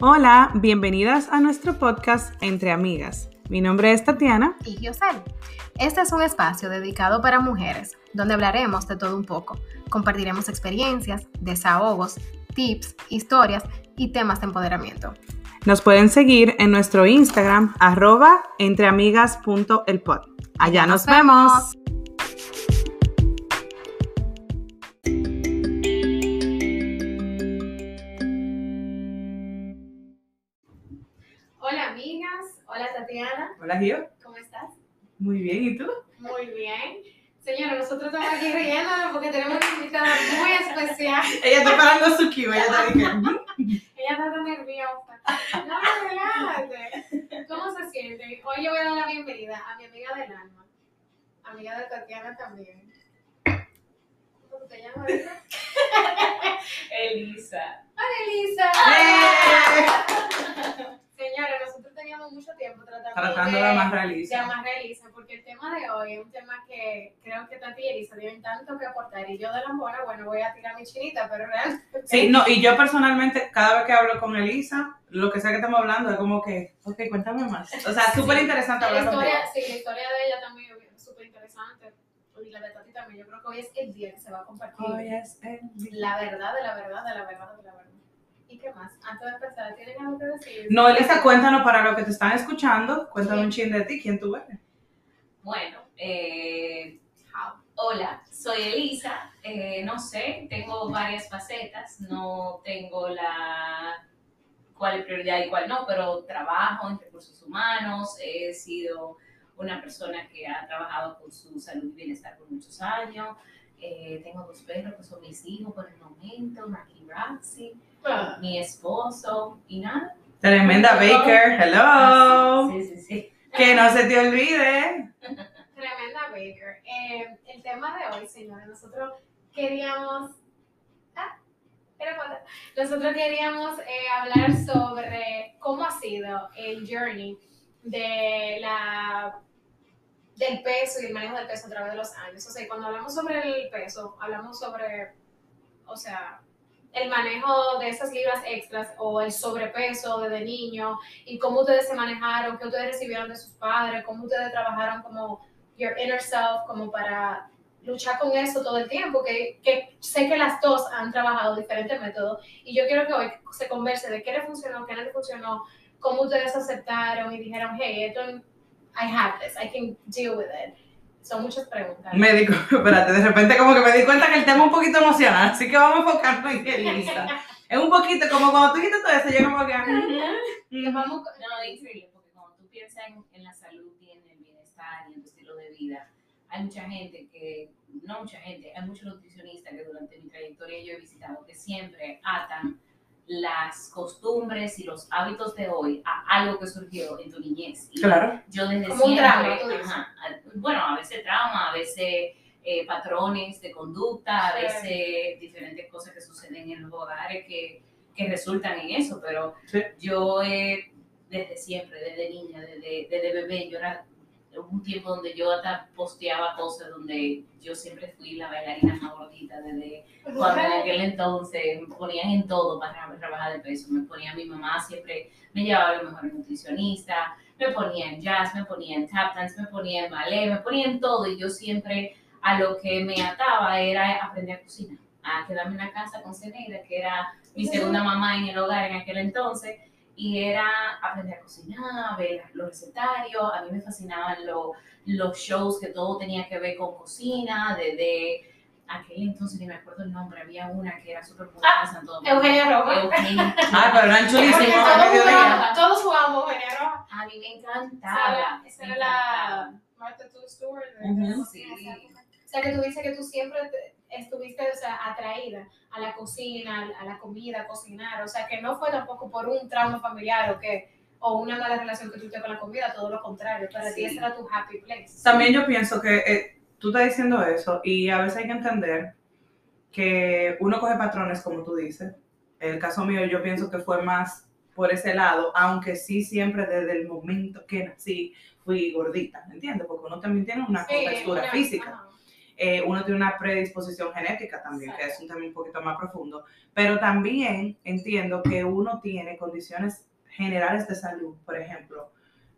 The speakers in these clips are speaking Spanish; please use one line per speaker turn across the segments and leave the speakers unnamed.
Hola, bienvenidas a nuestro podcast Entre Amigas. Mi nombre es Tatiana.
Y Yosel. Este es un espacio dedicado para mujeres, donde hablaremos de todo un poco. Compartiremos experiencias, desahogos, tips, historias y temas de empoderamiento.
Nos pueden seguir en nuestro Instagram, arroba entreamigas.elpod. Allá nos, vemos.
Hola,
Gio.
¿cómo estás?
Muy bien, ¿y tú?
Muy bien. Señora, nosotros estamos aquí riéndonos porque tenemos una invitada muy especial.
Ella está parando su cue, ella está diciendo.
Ella está tan nerviosa. No, relájate. ¿Cómo se siente? Hoy yo voy a dar la bienvenida a mi amiga del alma. Amiga de Tatiana también. ¿Cómo te llamas? Elisa?
Elisa.
¡Hola, Elisa!
¡Eh!
Señores, nosotros teníamos mucho tiempo tratando,
Tratando
de,
de amarrar a
de
Elisa.
amarrar a Elisa, porque el tema de hoy es un tema que creo que Tati y Elisa tienen tanto que aportar. Y yo de lambona, bueno, voy a tirar mi chinita, pero realmente.
Sí, no, y yo personalmente, cada vez que hablo con Elisa, lo que sea que estamos hablando es como que, ok, cuéntame más. O sea, súper interesante
La
hablar contigo.
historia, sí, la historia de ella también es súper interesante. Y la de Tati también. Yo creo que hoy es el día que se va a compartir
Hoy es el día.
la verdad de la verdad de la verdad de la verdad. ¿Y qué más? Antes de empezar, ¿tienen algo que decir?
No, Elisa, cuéntanos para los que te están escuchando, cuéntame un chin de ti, quién tú eres.
Bueno, eh, hola, soy Elisa. Eh, no sé, tengo varias facetas. No tengo la cuál es prioridad y cuál no, pero trabajo en recursos humanos. He sido una persona que ha trabajado con su salud y bienestar por muchos años. Eh, tengo dos perros que son mis hijos por el momento, y Roxy,
Ah,
mi esposo y nada.
Tremenda Baker, hello.
Sí, sí, sí.
Que no se te olvide.
Tremenda Baker. Eh, el tema de hoy, señores, nosotros queríamos. Ah, era Nosotros queríamos eh, hablar sobre cómo ha sido el journey de la del peso y el manejo del peso a través de los años. O sea, cuando hablamos sobre el peso, hablamos sobre, o sea, el manejo de esas libras extras o el sobrepeso desde niño y cómo ustedes se manejaron, qué ustedes recibieron de sus padres, cómo ustedes trabajaron como your inner self, como para luchar con eso todo el tiempo, que, que sé que las dos han trabajado diferentes métodos y yo quiero que hoy se converse de qué le funcionó, qué no le funcionó, cómo ustedes aceptaron y dijeron, hey, esto, I have this, I can deal with it. Son muchas preguntas.
Médico, espérate, de repente como que me di cuenta que el tema es un poquito emocional, así que vamos a enfocarnos en Elisa. Es un poquito como cuando tú dijiste todo eso, yo como que...
Que vamos con-
No, es increíble, porque cuando tú piensas en, en la salud y en el bienestar y en tu estilo de vida, hay mucha gente que, no mucha gente, hay muchos nutricionistas que durante mi trayectoria yo he visitado que siempre atan las costumbres y los hábitos de hoy a algo que surgió en tu niñez. Y
Claro.
yo desde
Como un
siempre, ajá, a- bueno, a veces trauma, a veces eh, patrones de conducta, a
Sí.
veces diferentes cosas que suceden en los hogares que, que resultan en eso, pero
Sí.
yo eh, desde siempre, desde niña, desde, desde bebé, yo era hubo un tiempo donde yo hasta posteaba cosas donde yo siempre fui la bailarina más gordita desde cuando en aquel entonces me ponían en todo para trabajar de peso. Me ponía mi mamá siempre, me llevaba a los mejores nutricionistas, me ponía en jazz, me ponía en tap dance, me ponía en ballet, me ponía en todo. Y yo siempre a lo que me ataba era aprender a cocinar, a quedarme en la casa con Ceneira, que era mi segunda mamá en el hogar en aquel entonces, y era aprender a cocinar, ver los recetarios, a mí me fascinaban lo- los shows que todo tenía que ver con cocina, desde aquel entonces, ni me acuerdo el nombre, había una que era súper popular en Santo Domingo.
Eugenia Roma.
Eugenia.
Ah, pero eran chulísimos.
todos jugamos, todos jugamos Eugenia Roja.
A mí me encantaba.
Esa era
encantaba.
la Martha Stewart. de- de cocina,
Sí.
O sea, que tú dices que tú siempre te- estuviste o sea, atraída a la cocina, a la comida, a cocinar. O sea, que no fue tampoco por un trauma familiar o que o una mala relación que tuviste con la comida, todo lo contrario. Para ti
Sí.
ese era tu happy place.
También yo pienso que eh, tú estás diciendo eso y a veces hay que entender que uno coge patrones, como tú dices. El caso mío yo pienso que fue más por ese lado, aunque sí siempre desde el momento que nací fui gordita, ¿me entiendes? Porque uno también tiene una
Sí,
contextura
una-
física.
ajá.
Eh, uno tiene una predisposición genética también, que es un tema un poquito más profundo, pero también entiendo que uno tiene condiciones generales de salud, por ejemplo,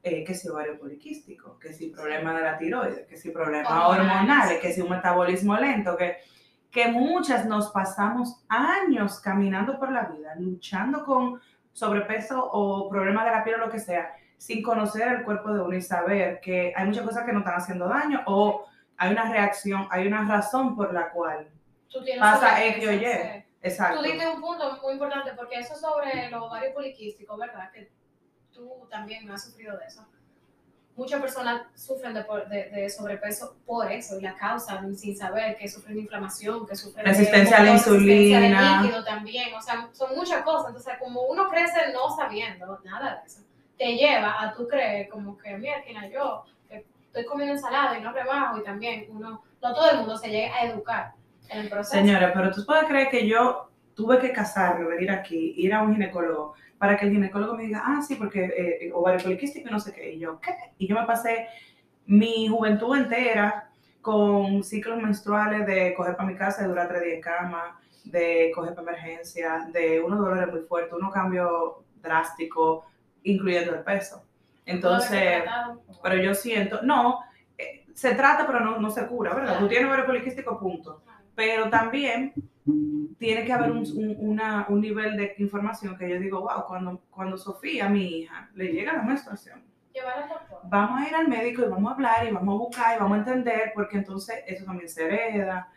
eh, que si ovario poliquístico, que si problema de la tiroides, que si problemas
Hormonales.
hormonales, que si un metabolismo lento, que, que muchas nos pasamos años caminando por la vida, luchando con sobrepeso o problemas de la piel o lo que sea, sin conocer el cuerpo de uno y saber que hay muchas cosas que nos están haciendo daño o hay una reacción, hay una razón por la cual.
Tú
Pasa X o Y. Exacto.
Tú diste un punto muy importante porque eso sobre los ovarios poliquísticos, ¿verdad? Que tú también has sufrido de eso. Muchas personas sufren de, de- de sobrepeso por eso y la causan sin saber que sufren de inflamación, que sufren de
Resistencia a la
resistencia de
insulina.
líquido también. O sea, son muchas cosas. Entonces, como uno crece no sabiendo nada de eso, te lleva a tú creer como que, mira, yo estoy comiendo ensalada y no rebajo y también uno, no todo el mundo se llega a educar en el proceso.
Señora, pero tú puedes creer que yo tuve que casarme, venir aquí, ir a un ginecólogo, para que el ginecólogo me diga, ah, sí, porque eh, ovario poliquístico y no sé qué. Y yo, ¿qué? Y yo me pasé mi juventud entera con ciclos menstruales de coger para mi casa, de durar tres días en cama, de coger para emergencia, de unos dolores muy fuertes, unos cambios drásticos, incluyendo el peso. Entonces, pero yo siento, no, eh, se trata, pero no, no se cura, ¿verdad? Tú tienes ovario poliquístico, punto. Pero también tiene que haber un, un- una- un nivel de información que yo digo, wow, cuando, cuando Sofía, mi hija, le llega la menstruación, vamos a ir al médico y vamos a hablar y vamos a buscar y vamos a entender, porque entonces eso también se hereda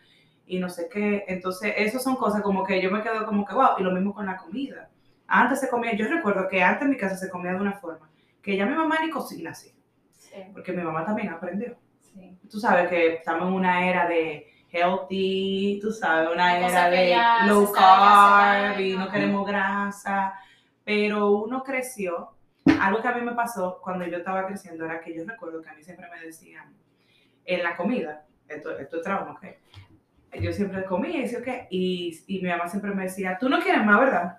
y no sé qué. Entonces, eso son cosas como que yo me quedo como que, wow, y lo mismo con la comida. Antes se comía, yo recuerdo que antes en mi casa se comía de una forma, que ya mi mamá ni cocina así,
Sí.
porque mi mamá también aprendió.
Sí.
Tú sabes que estamos en una era de healthy, tú sabes, una era de low carb y no queremos grasa, pero uno creció. Algo que a mí me pasó cuando yo estaba creciendo era que yo recuerdo que a mí siempre me decían en la comida, esto, esto es trauma, ¿ok? Yo siempre comía y decía, ok, y, y mi mamá siempre me decía, tú no quieres más, ¿verdad?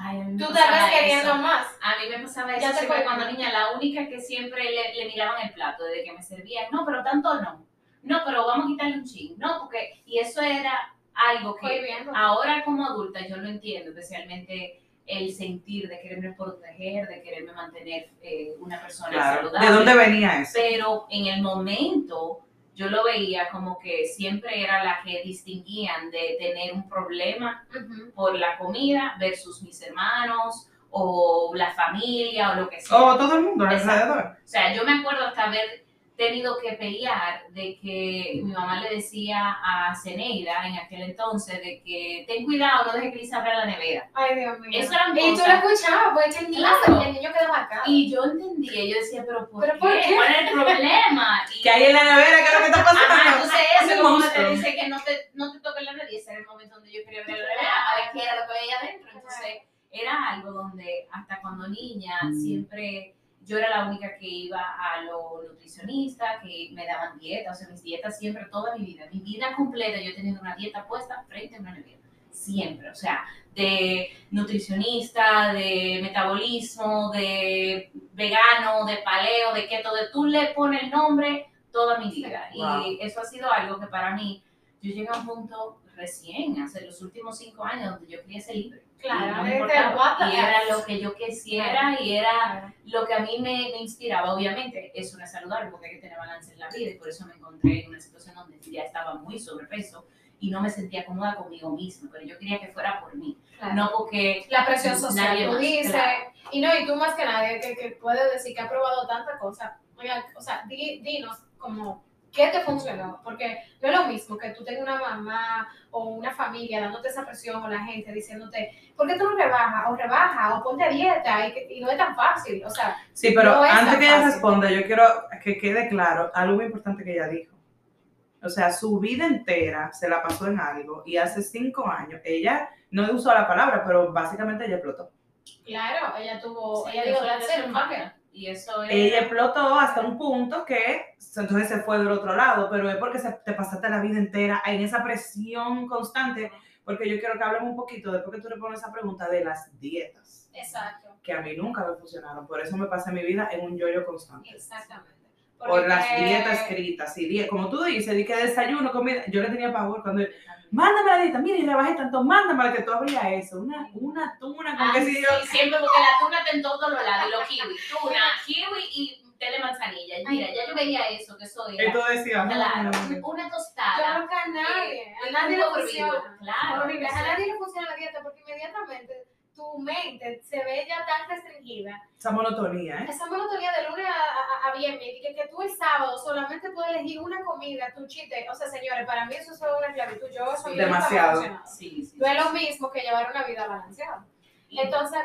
Ay, a mí me
Tú te
pasaba
ves queriendo
eso.
más.
A mí me pasaba eso
Ya te cuento.
cuando niña, la única que siempre le, le miraban el plato desde que me servía, no, pero tanto no, no, pero vamos a quitarle un ching, no, porque, y eso era algo que ahora como adulta yo lo entiendo, especialmente el sentir de quererme proteger, de quererme mantener eh, una persona saludable.
¿De dónde venía eso?
Pero en el momento yo lo veía como que siempre era la que distinguían de tener un problema por la comida versus mis hermanos o la familia o lo que sea.
O todo el mundo alrededor.
O sea, yo me acuerdo hasta haber tenido que pelear de que mi mamá le decía a Ceneida en aquel entonces de que ten cuidado, no dejes que Lisa abra la nevera.
Ay, Dios mío.
Eso eran
y tú lo
cosas.
escuchabas, pues el niño,
Claro.
el niño quedó acá.
Y yo entendía, yo decía, pero ¿por,
¿Pero
qué?
por qué?
¿Cuál es el problema? Y-
Que hay en la nevera, ¿qué es lo que está pasando?
Ajá, entonces
Es
eso como te dice que no te, no te toques la nevera y ese era el momento donde yo quería abrir la nevera a ver qué era lo que había adentro. Entonces era algo donde hasta cuando niña siempre yo era la única que iba a lo nutricionista, que me daban dieta, o sea, mis dietas siempre, toda mi vida, mi vida completa yo he tenido una dieta puesta frente a una nevera. Siempre, o sea, de nutricionista, de metabolismo, de vegano, de paleo, de keto, de tú le pones el nombre toda mi vida.
Wow.
Y eso ha sido algo que para mí, yo llegué a un punto recién, hace los últimos cinco años, donde yo quería ser libre.
Claro,
y, no importaba. y era lo que yo quisiera y era lo que a mí me, me inspiraba. Obviamente, eso no es saludable porque hay que tener balance en la vida y por eso me encontré en una situación donde ya estaba muy sobrepeso y no me sentía cómoda conmigo misma, pero yo quería que fuera por mí,
Claro.
no porque
la presión social,
Nadie
tú
más,
dices,
claro.
y no, y tú más que nadie que, que puedes decir que ha probado tantas cosas, oiga, o sea, di- dinos como, ¿qué te funcionó? Porque no es lo mismo que tú tengas una mamá o una familia dándote esa presión o la gente diciéndote, ¿por qué tú no rebajas? O rebaja, o ponte a dieta, y, que- y no es tan fácil, o sea,
Sí, pero
No es
antes
tan
que ella responda, yo quiero que quede claro algo muy importante que ella dijo. O sea, su vida entera se la pasó en algo y hace cinco años ella no usó la palabra, pero básicamente ella explotó.
claro, ella tuvo,
Sí,
ella dijo,
eso es
that's
ser
it, fuck
humana.
it".
Y eso es...
Ella explotó hasta un punto que entonces se fue del otro lado, pero es porque se, te pasaste la vida entera en esa presión constante, porque yo quiero que hablemos un poquito, después que tú le pones esa pregunta, de las dietas,
Exacto.
que a mí nunca me funcionaron, por eso me pasé mi vida en un yoyo constante.
Exactamente.
Por las dietas escritas. Y die- como tú dices, di que desayuno, comida. Yo le tenía pavor cuando. Mándame la dieta, mira, y rebajé tanto, mándame que tú abrías eso. Una, una tuna con
Ah,
que
sí,
si yo.
siempre porque la tuna está en todos los lados, y los kiwi, tuna, kiwi y té de manzanilla. Mira, ya yo veía eso, que eso
Y
era.
tú decías,
Claro, una tostada.
creo que a nadie,
eh,
a nadie le funciona.
Claro.
A nadie le funciona la dieta porque inmediatamente tu mente se ve ya tan restringida.
Esa monotonía, ¿eh?
Esa monotonía de lunes a, a, a viernes y que, que tú el sábado solamente puedes elegir una comida, tu chiste. O sea, señores, para mí eso es una esclavitud. Yo ha
Demasiado.
Sí, sí.
No es
sí,
lo
sí.
mismo que llevar una vida balanceada. Entonces,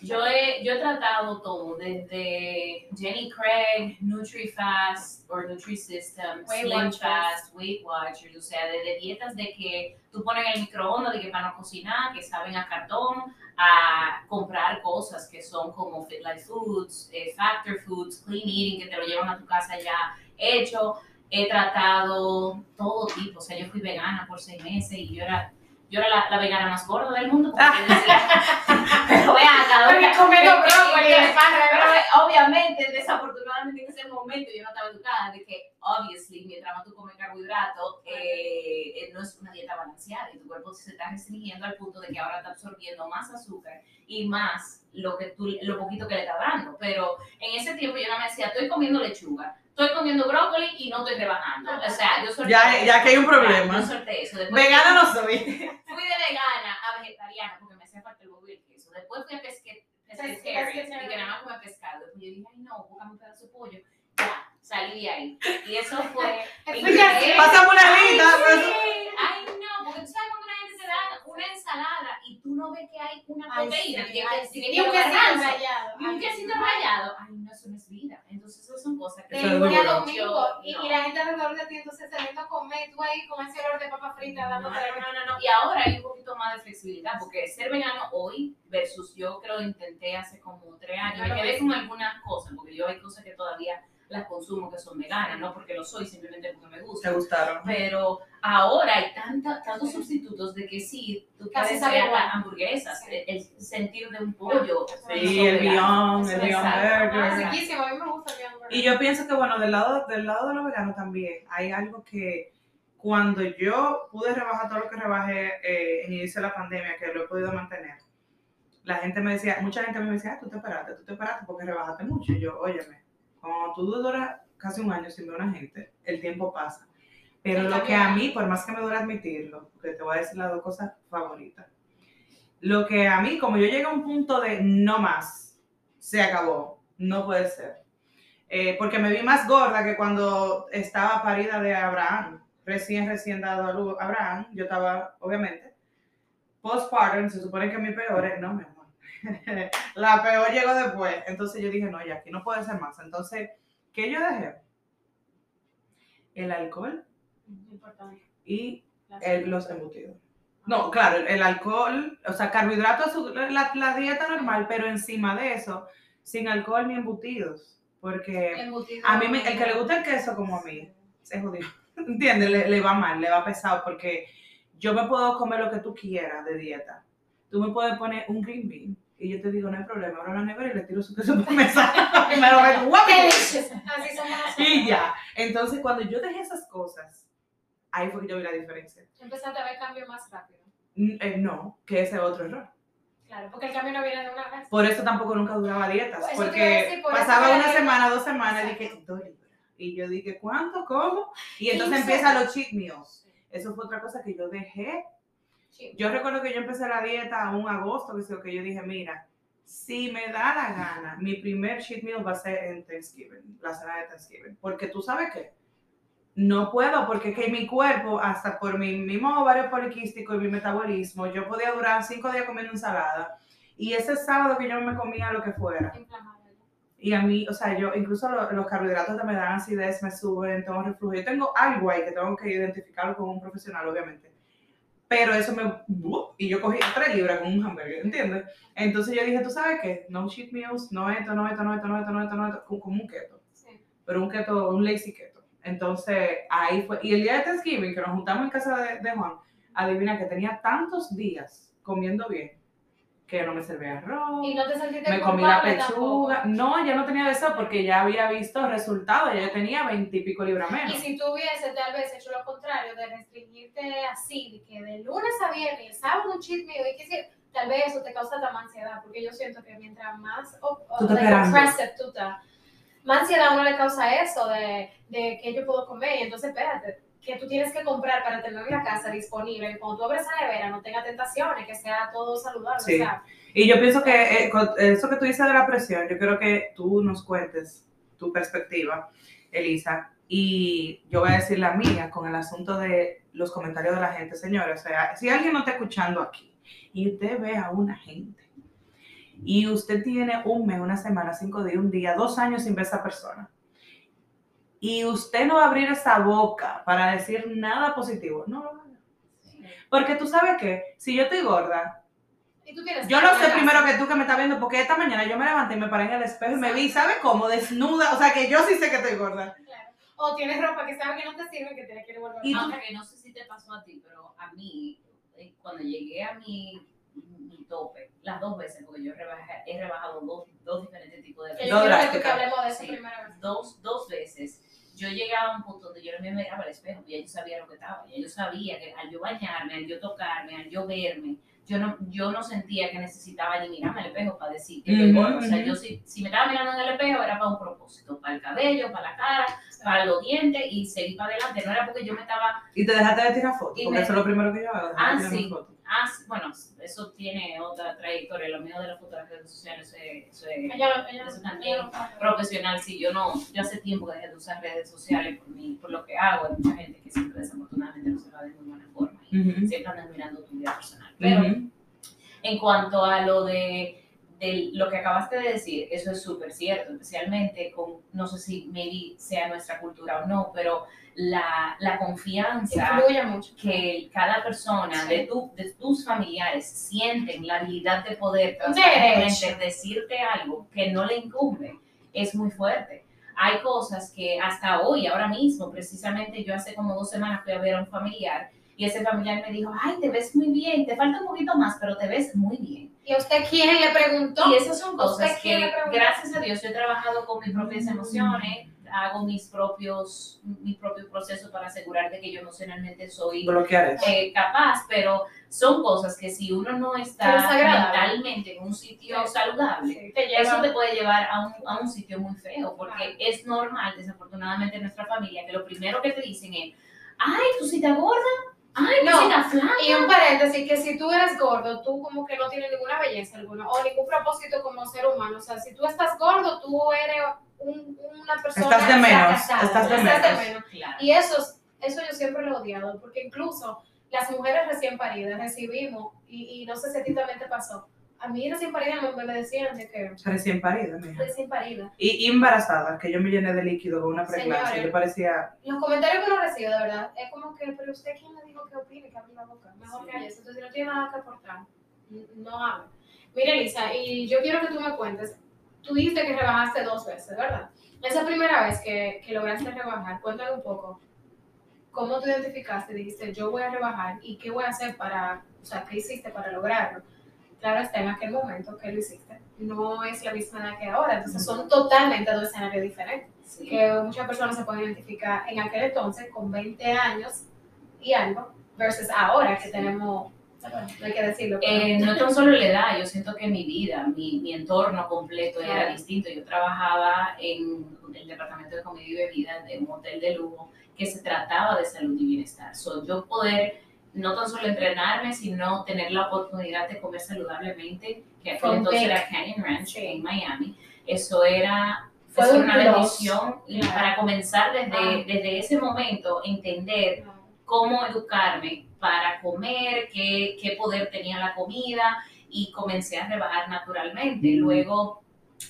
Yo he, yo he tratado todo, desde Jenny Craig, NutriFast or NutriSystem,
Weight
Slim
Watchers.
Fast, Weight Watchers, o sea, desde dietas de que tú pones en el microondas, de que para no cocinar, que saben a cartón, a comprar cosas que son como Fit Life Foods, eh, Factor Foods, Clean Eating, que te lo llevan a tu casa ya hecho. He tratado todo tipo, o sea, yo fui vegana por seis meses y yo era, yo era la, la vegana más gorda del mundo. Decía, pero vean, cada
comiendo brócoli,
pero obviamente, desafortunadamente en ese momento yo no estaba educada de que, obviously, mientras más tú comes carbohidratos, eh, eh, no es una dieta balanceada y tu cuerpo se está restringiendo al punto de que ahora está absorbiendo más azúcar y más lo que tú, lo poquito que le está dando. Pero en ese tiempo yo no me decía, estoy comiendo lechuga, estoy comiendo brócoli y no estoy rebajando. O sea, yo solté
Ya,
eso.
ya que hay un problema.
Yo solté eso. Después
Vegana no soy.
fui de vegana a vegetariana porque me hacía falta el huevo y el queso. Después fui a pesque, pesquetarian
pesquetarian.
y que nada más comía pescado. Después yo dije, ay no, búscame un pedazo de pollo. Ya, salí de ahí. Y eso fue.
Pasamos una
Ay, sí. Ay, no, porque tú sabes cuando una gente te da una ensalada y tú no ves que hay una
Ay,
proteína.
sí,
que
ay,
que-
sí.
que
un rallado.
Y un
Ay,
quesito rallado. Ay, no, eso no es vida. Entonces, esas son cosas que.
Eso es
lunes a domingo. Y,
no.
y la gente alrededor de ti entonces saliendo a comer, tú ahí con ese olor de papa frita
No, no, no, no, no. Y ahora hay un poquito más de flexibilidad, porque ser vegano hoy versus yo creo intenté hace como tres años. Me quedé con algunas cosas, porque yo hay cosas que todavía las consumo que son veganas, no porque lo soy, simplemente porque me
Te
gusta.
gustaron.
Pero ahora hay tanta, tantos sustitutos de que sí, tú
Casi
puedes
sabe
crear
igual.
hamburguesas,
Sí.
el, el sentir de un pollo.
Sí, el Beyond, el Beyond
exacto.
Ah,
Burger.
Exacto.
riquísimo, a mí me gusta el Beyond Burger.
Y yo pienso que, bueno, del lado, del lado de los veganos también hay algo que cuando yo pude rebajar todo lo que rebajé eh, en inicio de la pandemia, que lo he podido mantener, la gente me decía, mucha gente me decía, ah, tú te esperaste, tú te esperaste porque rebajaste mucho. Y yo, óyeme, cuando tú duras casi un año sin ver a una gente, el tiempo pasa. Pero lo que a mí, por más que me duele admitirlo, porque te voy a decir las dos cosas favoritas, lo que a mí, como yo llegué a un punto de no más, se acabó, no puede ser. Eh, porque me vi más gorda que cuando estaba parida de Abraham, recién, recién dado a Abraham, yo estaba, obviamente, postpartum, se supone que mi peor es, no, mi amor, la peor llegó después, entonces yo dije, no, ya aquí no puede ser más, entonces, ¿qué yo dejé? El alcohol y el- los embutidos. No, claro, el, alcohol, o sea, carbohidratos, la, la dieta normal, pero encima de eso, sin alcohol ni embutidos. Porque
Embutido.
a mí, me- el que le gusta el queso como a mí, se jodió. ¿Entiendes? Le, le va mal, le va pesado, porque yo me puedo comer lo que tú quieras de dieta. Tú me puedes poner un green bean y yo te digo, no hay problema, abro la nevera y le tiro su queso por mesa. y me lo meto.
Así somos.
Y ya. Entonces, cuando yo dejé esas cosas, ahí fue que yo vi la diferencia.
Empezaste a ver cambio más rápido.
Eh, no, que ese es otro error.
Claro, porque el cambio no viene de una vez.
Por eso tampoco nunca duraba dietas,
a
porque
decir, por
pasaba una semana, dos semanas, y dije, dos libras. Y yo dije, ¿cuánto? ¿Cómo? Y entonces empiezan los cheat meals. Eso fue otra cosa que yo dejé.
Sí.
Yo recuerdo que yo empecé la dieta un agosto, que, yo, dije, mira, si me da la gana, mi primer cheat meal va a ser en Thanksgiving, la cena de Thanksgiving. Porque tú sabes qué, no puedo, porque que mi cuerpo, hasta por mi mismo ovario poliquístico y mi metabolismo, yo podía durar cinco días comiendo ensalada. Y ese sábado que yo me comía lo que fuera. Y a mí, o sea, yo, incluso lo- los carbohidratos que me dan acidez, me suben, tengo reflujo. Yo tengo algo ahí que tengo que identificarlo con un profesional, obviamente. Pero eso me... Y yo cogí tres libras con un hamburger, ¿entiendes? Entonces yo dije, ¿tú sabes qué? No cheat meals, no esto, no esto, no esto, no esto, no esto, no esto, como como un keto.
Sí.
Pero un keto, un lazy keto. Entonces ahí fue... Y el día de Thanksgiving, que nos juntamos en casa de, de Juan, adivina que tenía tantos días comiendo bien, que no me servía arroz.
Y no te sentiste
me comí la pechuga.
tampoco.
No, ya no tenía deseo porque ya había visto resultados. Ya yo tenía veintipico libras menos.
Y si tú hubiese tal vez hecho lo contrario, de restringirte así, de que de lunes a viernes, sábado un cheat meal, y que si- tal vez eso te causa más ansiedad, porque yo siento que mientras más
Tú
like, tú estás, más ansiedad a uno le causa eso de, de que yo puedo comer, y entonces espérate, que tú tienes que comprar para tener en la casa disponible, y cuando tú abres la nevera no tenga tentaciones, que sea todo saludable,
Sí.
o sea,
Y yo pienso que eh, con eso que tú dices de la presión, yo quiero que tú nos cuentes tu perspectiva, Elisa, y yo voy a decir la mía con el asunto de los comentarios de la gente, señores. O sea, si alguien no está escuchando aquí y usted ve a una gente y usted tiene un mes, una semana, cinco días, un día, dos años sin ver a esa persona, y usted no va a abrir esa boca para decir nada positivo, no lo haga. Porque tú sabes que si yo estoy gorda,
y tú tienes
yo lo sé primero que tú que me estás viendo, porque esta mañana yo me levanté y me paré en el espejo y me vi, ¿sabes cómo? Desnuda, o sea que yo sí sé que estoy gorda.
Claro. O tienes ropa que sabe que no te sirve, que te la quiere volver
Y tú-
Aunque no sé si te pasó a ti, pero a mí, eh, cuando llegué a mi, mi tope, las dos veces, porque yo rebajé- he rebajado dos, dos diferentes tipos de
Que yo quiero que, que hablemos de eso
Sí.
primera vez.
dos, dos veces, yo llegaba a un punto donde yo no me miraba al espejo, ya yo sabía lo que estaba, ya yo sabía que al yo bañarme, al yo tocarme, al yo verme, yo no, yo no sentía que necesitaba ni mirarme al espejo para decir que estoy gorda. O sea, yo si, si me estaba mirando en el espejo era para un propósito, para el cabello, para la cara, para los dientes y seguir para adelante. No era porque yo me estaba
Y te dejaste de tirar fotos,
Y
porque
me-
eso es lo primero que yo hago.
Ah, sí. Ah, sí, bueno, eso tiene otra trayectoria. Lo mío de las fotos de las redes sociales, eso es, profesional. Sí, yo no, yo hace tiempo que dejé de usar redes sociales por, mi, por lo que hago. Hay mucha gente que siempre desafortunadamente no se va de muy buena forma y
Ujú,
siempre andan mirando tu vida personal. Pero
ujú.
en cuanto a lo de, de lo que acabaste de decir, eso es súper cierto, especialmente con, no sé si maybe sea nuestra cultura o no, pero la, la confianza
mucho.
que cada persona de, tu, de tus familiares sienten la habilidad de poder
derecho.
decirte algo que no le incumbe es muy fuerte. Hay cosas que hasta hoy, ahora mismo, precisamente yo hace como dos semanas fui a ver a un familiar y ese familiar me dijo, ay, te ves muy bien, te falta un poquito más, pero te ves muy bien.
¿Y a usted quién le preguntó?
Y esas son cosas
¿Usted quién
que, gracias a Dios, yo he trabajado con mis propias
Mm.
emociones, hago mis propios, mis propios procesos para asegurar de que yo emocionalmente soy eh, capaz, pero son cosas que si uno no está mentalmente en un sitio
Sí.
saludable,
Sí, te lleva-
eso te puede llevar a un, a un sitio muy feo, porque
Claro.
es normal, desafortunadamente, en nuestra familia, que lo primero que te dicen es, ay, tú sí estás gorda, ay, tú
No.
flaca.
Y un paréntesis, que si tú eres gordo, tú como que no tienes ninguna belleza alguna o ningún propósito como ser humano. O sea, si tú estás gordo, tú eres un- una persona
Estás de menos,
fracasada,
estás de
estás
menos.
Claro.
Y eso, es- eso yo siempre lo he odiado, porque incluso las mujeres recién paridas recibimos, y, y no sé si a ti también te pasó, a mí recién parida me, me decían de que
Recién parida, mija.
recién parida.
Y y embarazada, que yo me llené de líquido con una pregnancia. Yo parecía.
Los comentarios que uno recibe, de verdad, es como que, pero usted quién le dijo que opine, que abre la boca, mejor
Sí.
que eso. Entonces, no tiene nada que aportar, no hable. Mira, Elisa, y yo quiero que tú me cuentes, tú dijiste que rebajaste dos veces, ¿verdad? Esa primera vez que, que lograste rebajar, cuéntame un poco, ¿cómo tú identificaste? Dijiste, yo voy a rebajar, ¿y qué voy a hacer para, o sea, qué hiciste para lograrlo? Claro está, en aquel momento que lo hiciste, no es la misma edad que ahora, entonces son totalmente dos escenarios diferentes
Sí.
que muchas personas se pueden identificar en aquel entonces con 20 años y algo, versus ahora que tenemos, no hay que decirlo. pero-
Eh, no tan solo la edad, yo siento que mi vida, mi, mi entorno completo era
Claro.
distinto. Yo trabajaba en el departamento de comida y bebida de un hotel de lujo que se trataba de salud y bienestar. So, yo poder no tan solo entrenarme, sino tener la oportunidad de comer saludablemente, que
From
entonces era Canyon Ranch
Sí.
en Miami. Eso era
Fue
eso una
plus.
bendición y para comenzar desde,
Ah.
desde ese momento, entender
No.
cómo educarme para comer, qué, qué poder tenía la comida y comencé a rebajar naturalmente. Luego,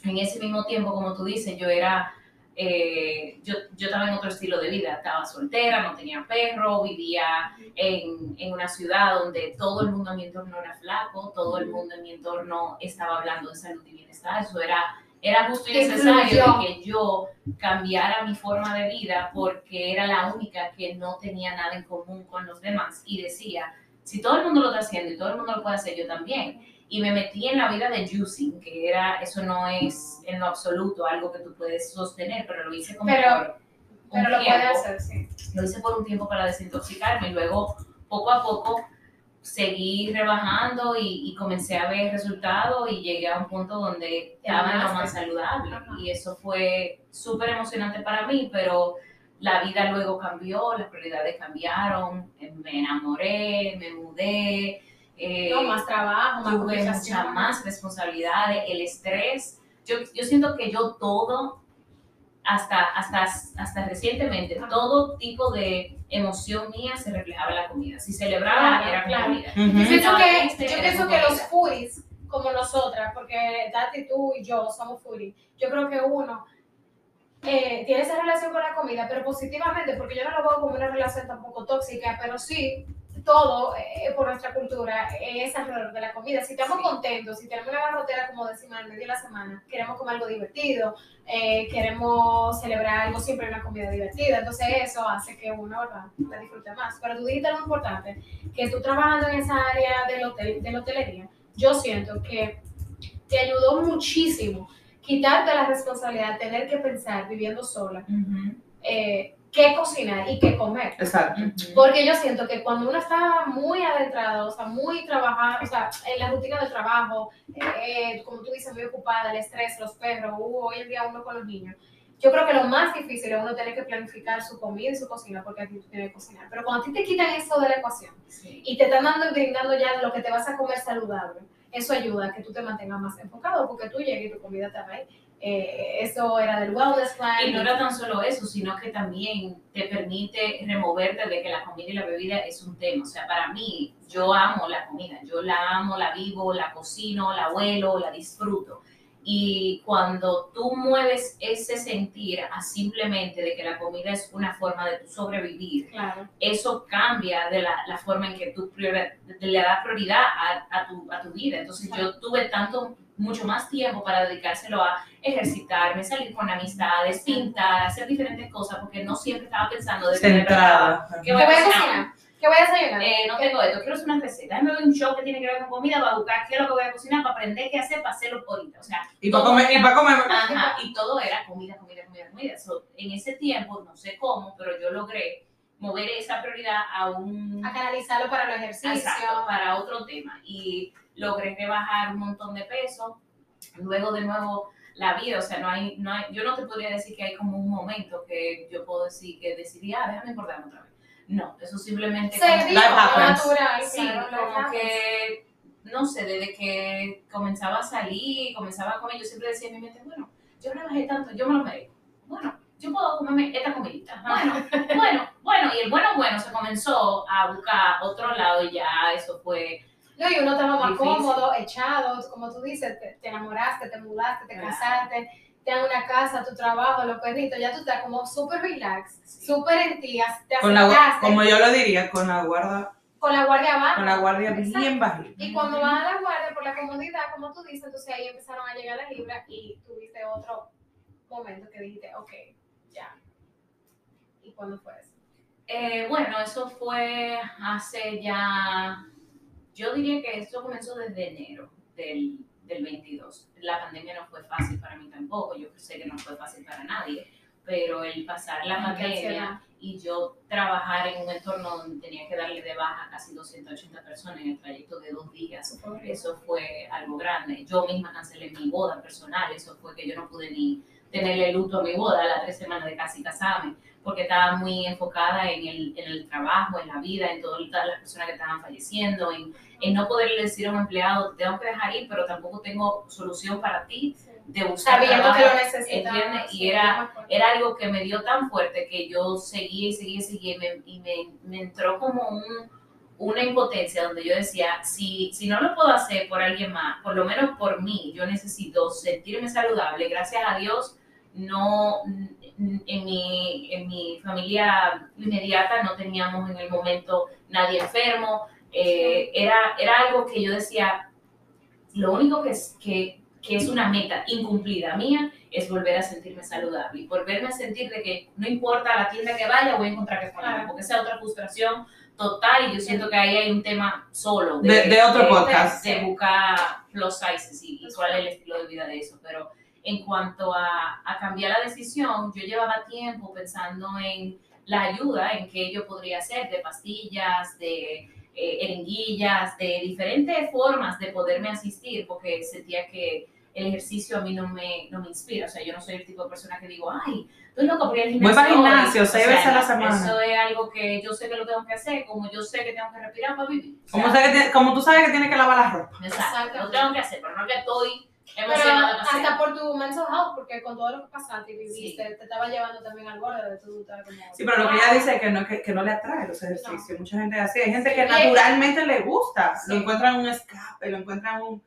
en ese mismo tiempo, como tú dices, yo era, eh, yo, yo estaba en otro estilo de vida, estaba soltera, no tenía perro, vivía en, en una ciudad donde todo el mundo en mi entorno era flaco, todo el mundo en mi entorno estaba hablando de salud y bienestar, eso era... Era justo y necesario que yo cambiara mi forma de vida porque era la única que no tenía nada en común con los demás y decía, si todo el mundo lo está haciendo y todo el mundo lo puede hacer, yo también. Y me metí en la vida de juicing, que era, eso no es en lo absoluto algo que tú puedes sostener, pero lo hice como
Pero-
por un
Pero lo
tiempo.
puede hacer, sí.
Lo hice por un tiempo para desintoxicarme y luego poco a poco seguí rebajando y, y comencé a ver resultados y llegué a un punto donde estaba en lo más saludable
Ajá.
y eso fue súper emocionante para mí, pero la vida luego cambió, las prioridades cambiaron, me enamoré, me mudé, eh,
No, más trabajo, más
tuve muchas más responsabilidades, el estrés. Yo, yo siento que yo todo, hasta, hasta, hasta recientemente,
Ajá.
todo tipo de emoción mía se reflejaba en la comida. Si celebraba,
Claro,
era
claro.
comida.
Ujú.
Yo pienso que, yo pienso que los foodies, como nosotras, porque Tati, tú y yo somos foodies, yo creo que uno eh, tiene esa relación con la comida, pero positivamente, porque yo no lo veo como una relación tampoco tóxica, pero sí, todo eh, por nuestra cultura es alrededor de la comida. Si estamos
Sí.
contentos, si tenemos una barrotera, como decimos, al medio de la semana, queremos comer algo divertido, eh, queremos celebrar algo, siempre una comida divertida. Entonces eso hace que uno ¿verdad? la disfrute más. Pero tú dijiste algo importante, que tú trabajando en esa área del hotel, de la hotelería, yo siento que te ayudó muchísimo quitarte la responsabilidad tener que pensar viviendo sola eh, qué cocinar y qué comer.
Exacto.
Porque yo siento que cuando uno está muy adentrado, o sea, muy trabajado, o sea, en la rutina del trabajo, eh, como tú dices, muy ocupada, el estrés, los perros, uh, hoy en día uno con los niños, yo creo que lo más difícil es uno tener que planificar su comida y su cocina, porque a ti tú tienes que cocinar. Pero cuando a ti te quitan eso de la ecuación
Sí.
y te están dando y brindando ya lo que te vas a comer saludable, eso ayuda a que tú te mantengas más enfocado, porque tú llegas y tu comida está ahí. Eh, eso era del wellness plan.
Y no era tan solo eso, sino que también te permite removerte de que la comida y la bebida es un tema. O sea, para mí, yo amo la comida, yo la amo, la vivo, la cocino, la huelo, la disfruto. Y cuando tú mueves ese sentir a simplemente de que la comida es una forma de tu sobrevivir,
Claro.
eso cambia de la, la forma en que tú priori- le das prioridad a, a tu, a tu vida. Entonces yo tuve tanto, mucho más tiempo para dedicárselo a ejercitarme, salir con amistades, pintar, hacer diferentes cosas, porque no siempre estaba pensando de
Centrada.
¿qué
¿Qué
voy a cocinar?
¿Qué voy a desayunar?
Eh, no tengo esto, quiero hacer una receta, déjame ver un show que tiene que ver con comida para buscar qué es lo que voy a cocinar, para aprender qué hacer, para hacerlo ahorita. O sea,
Y para comer, y
era-
para comer.
Ajá, y todo era comida, comida, comida, comida. So, en ese tiempo, no sé cómo, pero yo logré mover esa prioridad a un
A canalizarlo para los ejercicios.
exacto, para otro tema y logré rebajar un montón de peso. Luego de nuevo la vida, o sea, no hay, no hay, yo no te podría decir que hay como un momento que yo puedo decir que decidí, ah, déjame engordarme otra vez. No, eso simplemente
Se
como-
happens.
natural,
Sí,
claro,
como que, no sé, desde que comenzaba a salir, comenzaba a comer, yo siempre decía en mi mente, bueno, yo rebajé tanto, yo me lo merezco. Bueno, yo puedo comerme esta comidita. Bueno, bueno, bueno, y el bueno, bueno se comenzó a buscar otro lado y ya eso fue,
No, y uno estaba más
Difícil.
cómodo, echado, como tú dices, te, te enamoraste, te mudaste, te
Claro.
casaste, te dan una casa, tu trabajo, los perritos, ya tú estás como súper relax, súper en ti, te
Con la, como yo lo diría, con la guarda,
con la guardia baja.
con la guardia
Exacto.
bien bajita.
Y cuando vas a la guardia por la comodidad, como tú dices, entonces ahí empezaron a llegar las libras y tuviste otro momento que dijiste, ok, ya. ¿Y cuándo fue eso?
Eh, bueno, eso fue hace ya, yo diría que esto comenzó desde enero del, del 22. La pandemia no fue fácil para mí tampoco, yo sé que no fue fácil para nadie, pero el pasar la pandemia y yo trabajar en un entorno donde tenía que darle de baja a casi 280 personas en el trayecto de dos días, eso fue algo grande. Yo misma cancelé mi boda personal, eso fue que yo no pude ni tenerle luto a mi boda a las tres semanas de casi casarme, porque estaba muy enfocada en el, en el trabajo, en la vida, en todas las personas que estaban falleciendo, en, en no poderle decir a un empleado, te tengo que dejar ir, pero tampoco tengo solución para ti de buscar
Sabiendo.
Y era-. Era algo que me dio tan fuerte que yo seguía y seguía y seguía y me, y me, me entró como un, una impotencia donde yo decía, si, si no lo puedo hacer por alguien más, por lo menos por mí, yo necesito sentirme saludable. Gracias a Dios, no en mi, en mi familia inmediata no teníamos en el momento nadie enfermo. Eh, era, era algo que yo decía, lo único que es, que, que es una meta incumplida mía es volver a sentirme saludable y volverme a sentir de que no importa la tienda que vaya, voy a encontrar que
Claro.
porque esa es otra frustración total y yo siento que ahí hay un tema solo
De- de otro podcast.
de, buscar plus sizes y, y cuál es el estilo de vida de eso, pero en cuanto a, a cambiar la decisión, yo llevaba tiempo pensando en la ayuda, en qué yo podría hacer, de pastillas, de eh, eringuillas, de diferentes formas de poderme asistir, porque sentía que el ejercicio a mí no me, no me inspira, o sea, yo no soy el tipo de persona que digo, ay, estoy loco por ir al
Voy
gimnasio.
para el
hoy".
gimnasio seis veces a la semana.
Eso es algo que yo sé que lo tengo que hacer, como yo sé que tengo que respirar para vivir. O sea,
Como, sé que tiene- como tú sabes que tienes que lavar la ropa.
Exacto, lo tengo que hacer, pero no que estoy
Pero hasta por tu mental health, porque con todo lo que pasaste y viviste,
Sí.
te estaba llevando también al borde de tu como...
Sí, pero lo que ella dice es que no, que, que no le atrae los ejercicios. Mucha gente así. Hay gente
Sí,
que naturalmente le gusta.
Sí.
Lo encuentran un escape, lo encuentran un...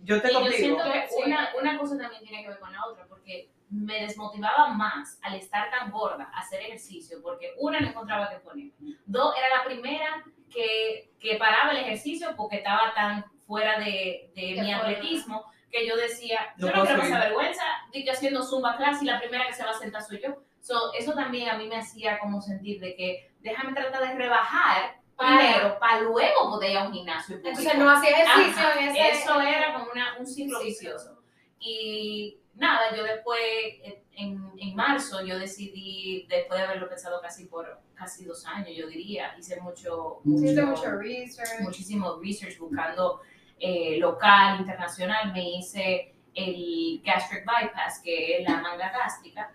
Yo te
Y yo
contigo.
siento que una, una cosa también tiene que ver con la otra, porque me desmotivaba más al estar tan gorda a hacer ejercicio, porque una no encontraba que poner. Dos, era la primera que, que paraba el ejercicio porque estaba tan fuera de, de mi
forma.
atletismo que yo decía,
No
yo no quiero pasar vergüenza de que haciendo zumba class y la primera que se va a sentar soy yo. So, eso también a mí me hacía como sentir de que déjame tratar de rebajar
Para-
primero para luego poder ir a un gimnasio.
Entonces no hacía ejercicio
Ajá,
en ese...
Eso era como una, un ciclo
Sí.
vicioso. Y nada, yo después, eh, en, en marzo, yo decidí, después de haberlo pensado casi por casi dos años, yo diría, hice mucho,
Hiciste
mucho,
mucho research.
muchísimo research buscando eh, local, internacional. Me hice el gastric bypass, que es la manga gástrica,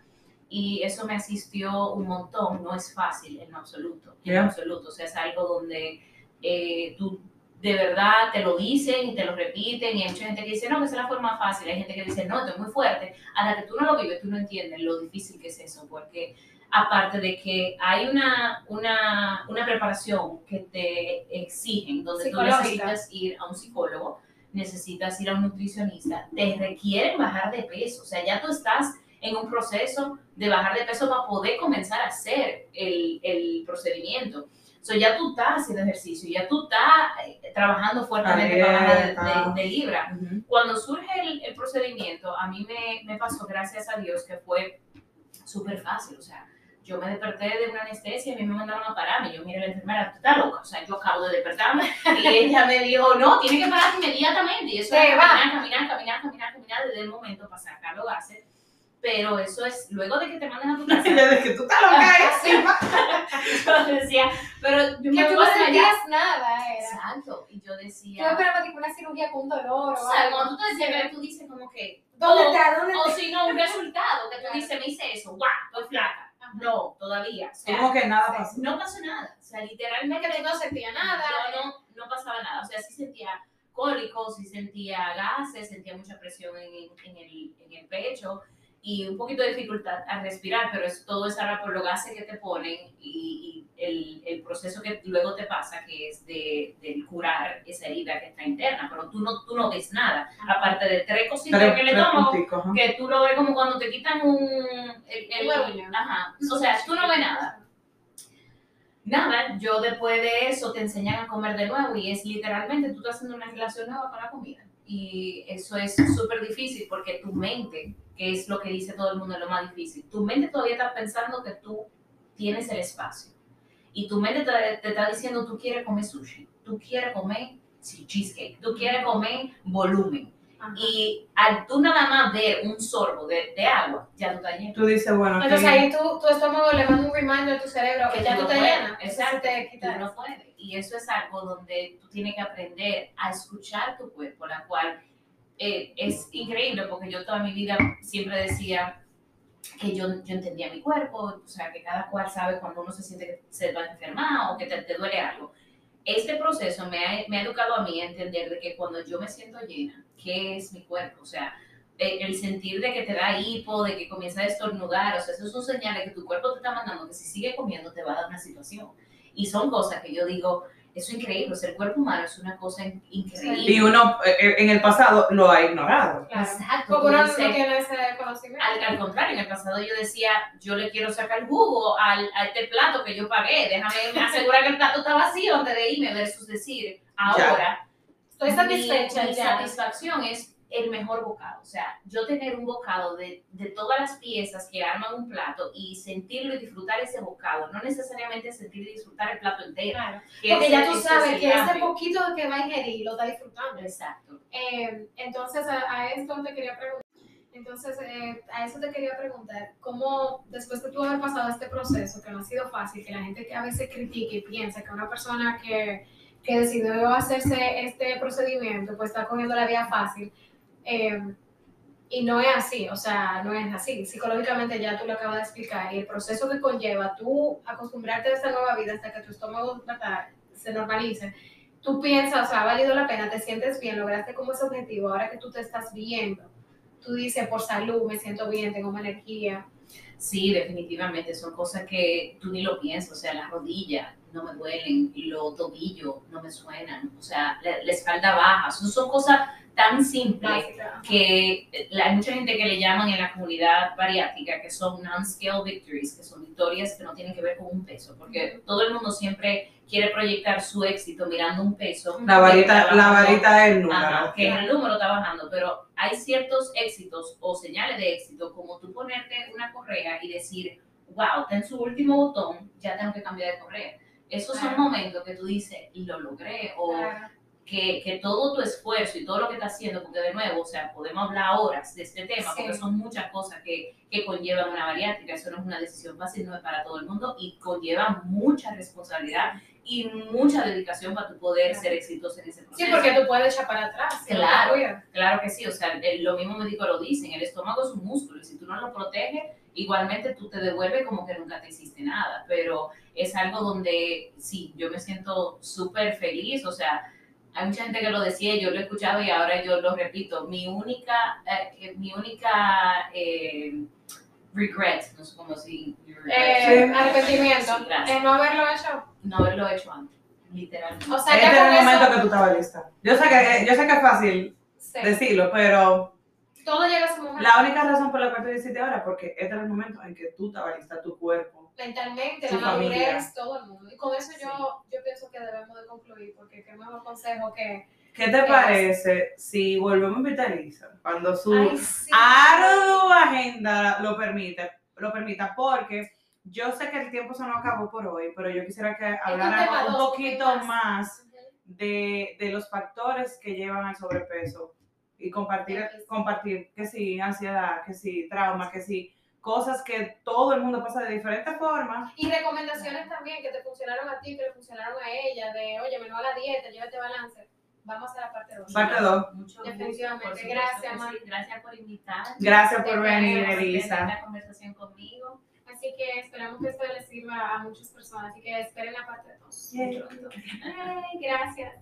y eso me asistió un montón. No es fácil en absoluto, en
Yeah.
absoluto. O sea, es algo donde eh, tú de verdad te lo dicen y te lo repiten, y hay mucha gente que dice, no, que esa es la forma fácil. Hay gente que dice, no, esto es muy fuerte. Hasta que tú no lo vives, tú no entiendes lo difícil que es eso, porque aparte de que hay una, una, una preparación que te exigen, donde tú necesitas ir a un psicólogo, necesitas ir a un nutricionista, te requieren bajar de peso, o sea, ya tú estás en un proceso de bajar de peso para poder comenzar a hacer el, el procedimiento. O sea, ya tú estás haciendo ejercicio, ya tú estás eh, trabajando fuertemente para bajar de- de- de libra.
Ujú.
Cuando surge el, el procedimiento, a mí me, me pasó, gracias a Dios, que fue súper fácil. O sea, yo me desperté de una anestesia y a mí me mandaron a pararme. Yo, mire, la enfermera, tú estás loca. O sea, yo acabo de despertarme y ella me dijo, no, tiene que parar inmediatamente. Y eso es caminar, caminar, caminar, caminar, caminar desde el momento para sacar los gases. Pero eso es luego de que te manden a tu casa.
Dice que tú estás loca, ¿eh?
Yo decía, pero yo me
tú no
a
sentías nada, era.
Exacto. Y yo
Yo
decía,
esperaba tipo una cirugía con dolor
o
algo.
cuando tú te decías, tú dices como que,
¿Dónde
oh,
está? ¿Dónde
O
está?
si no, un resultado que tú dices, me hice eso, guau, estoy flaca. No, todavía. O sea,
Como que nada pasó.
no pasó nada. O sea, literalmente
no sentías nada.
yo no, no pasaba nada. O sea, sí sentía cólicos, sí sentía gases, sentía mucha presión en, en el, en el pecho y un poquito de dificultad al respirar, pero es, todo es ahora por los gases que te ponen y, y el, el proceso que luego te pasa, que es de, de curar esa herida que está interna, pero tú no, tú no ves nada, aparte de tres cositas
Tres,
el estómago
punticos, ajá.
que tú lo ves como cuando te quitan un... El, el-
huevo.
ajá. O sea, tú no ves nada. Nada, yo después de eso te enseñan a comer de nuevo y es literalmente tú estás haciendo una relación nueva con la comida. Y eso es súper difícil porque tu mente, que es lo que dice todo el mundo, es lo más difícil, tu mente todavía está pensando que tú tienes el espacio. Y tu mente te, te está diciendo tú quieres comer sushi, tú quieres comer sí, cheesecake, tú quieres comer volumen.
Ajá.
Y al tú nada más ver un sorbo de, de agua, ya tú estás lleno.
Tú dices, bueno,
Entonces ahí tu, tu estómago le manda un reminder a tu cerebro que ya
tú
tú
no
te
puedes.
llenas.
Exacto.
Te
Tú no puedes. Y eso es algo donde tú tienes que aprender a escuchar tu cuerpo, la cual eh, es increíble porque yo toda mi vida siempre decía que yo, yo entendía mi cuerpo, o sea, que cada cual sabe cuando uno se siente que se va a enfermar o que te, te duele algo. Este proceso me ha, educado a mí a entender de que cuando yo me siento llena, ¿qué es mi cuerpo? O sea, eh, el sentir de que te da hipo, de que comienza a estornudar, o sea, eso son señales que tu cuerpo te está mandando que si sigue comiendo te va a dar una situación. Y son cosas que yo digo, eso es increíble, o sea, el cuerpo humano es una cosa in- increíble.
y uno eh, en el pasado lo ha ignorado.
Claro.
Exacto.
Uno no tiene ese conocimiento.
al, al contrario, en el pasado yo decía, yo le quiero sacar jugo al, a este plato que yo pagué, déjame asegurar que el plato está vacío antes de irme, versus decir, ahora,
Estoy satisfecha
mi, mi
ya.
satisfacción es el mejor bocado. O sea, yo tener un bocado de, de todas las piezas que arman un plato y sentirlo y disfrutar ese bocado, no necesariamente sentir y disfrutar el plato entero.
Claro.
que
Porque
ese-
ya tú
ese es
sabes que este
cambio.
poquito que va a ingerir lo está disfrutando.
Exacto.
Eh, entonces, a, a esto te quería preguntar. Entonces, eh, a eso te quería preguntar, ¿cómo después de tú haber pasado este proceso, que no ha sido fácil, que la gente que a veces critica y piensa que una persona que, que decidió hacerse este procedimiento, pues está cogiendo la vía fácil, eh, y no es así, o sea, no es así. Psicológicamente ya tú lo acabas de explicar, y el proceso que conlleva tú acostumbrarte a esta nueva vida hasta que tu estómago se normalice, tú piensas, o sea, ha valido la pena, te sientes bien, lograste como ese objetivo, ahora que tú te estás viendo, tú dices, por salud, me siento bien, tengo más energía.
Sí, definitivamente, son cosas que tú ni lo piensas, o sea, las rodillas no me duelen, los tobillos no me suenan, o sea, la, la espalda baja, son, son cosas tan simples que hay mucha gente que le llaman en la comunidad bariátrica que son non-scale victories, que son victorias que no tienen que ver con un peso, porque todo el mundo siempre quiere proyectar su éxito mirando un peso.
La varita, la varita es el número.
Ajá, que el número está bajando, pero hay ciertos éxitos o señales de éxito, como tú ponerte una correa y decir, wow, está en su último botón, ya tengo que cambiar de correa. Esos son
Claro.
momentos que tú dices, lo logré, o
Claro.
Que, que todo tu esfuerzo y todo lo que estás haciendo, porque de nuevo, o sea, podemos hablar horas de este tema,
Sí.
porque son muchas cosas que, que conllevan una bariátrica, eso no es una decisión fácil, no es para todo el mundo, y conlleva mucha responsabilidad y mucha dedicación para tu poder
Claro.
ser exitoso en ese
Sí,
proceso.
porque tú puedes echar para atrás. no
Claro. Claro que sí, o sea, el- lo mismo médicos lo dicen, el estómago es un músculo y si tú no lo proteges, igualmente tú te devuelves como que nunca te hiciste nada, pero es algo donde sí, yo me siento súper feliz, o sea, hay mucha gente que lo decía, yo lo he escuchado y ahora yo lo repito, mi única, eh, mi única eh, regret, no sé cómo decir,
Eh, arrepentimiento. Eh, no haberlo hecho.
no haberlo hecho antes, literalmente.
O sea,
Este
ya
es el momento
eso.
que tú estabas lista. Yo sé que, yo sé que es fácil
sí,
decirlo, pero
todo llega a su momento.
la única razón por la cual te hiciste ahora, porque este era el momento en que tú estabas lista, tu cuerpo.
mentalmente,
Su
la madurez,
familia.
todo el mundo. Y con eso yo, yo pienso que debemos de concluir, porque qué mejor consejo que...
¿Qué te parece si volvemos a invitar a Lisa cuando su
Ay, sí.
ardua agenda lo permite, lo permita? Porque yo sé que el tiempo se nos acabó por hoy, pero yo quisiera que habláramos un poquito más de, de los factores que llevan al sobrepeso y compartir,
Sí, sí.
compartir que sí, ansiedad, que sí, trauma, que sí, cosas que todo el mundo pasa de diferentes formas.
Y recomendaciones también que te funcionaron a ti, que le funcionaron a ella, de, oye, me no a la dieta, llévate balance. Vamos a la parte 2.
Parte dos.
Mucho gusto,
Definitivamente.
por supuesto
Gracias,
que sí.
Mar.
Gracias por invitar.
Gracias por venir, Elisa.
esta conversación conmigo.
Así que esperamos que esto les sirva a muchas personas. Así que esperen la parte 2.
Yay.
Gracias.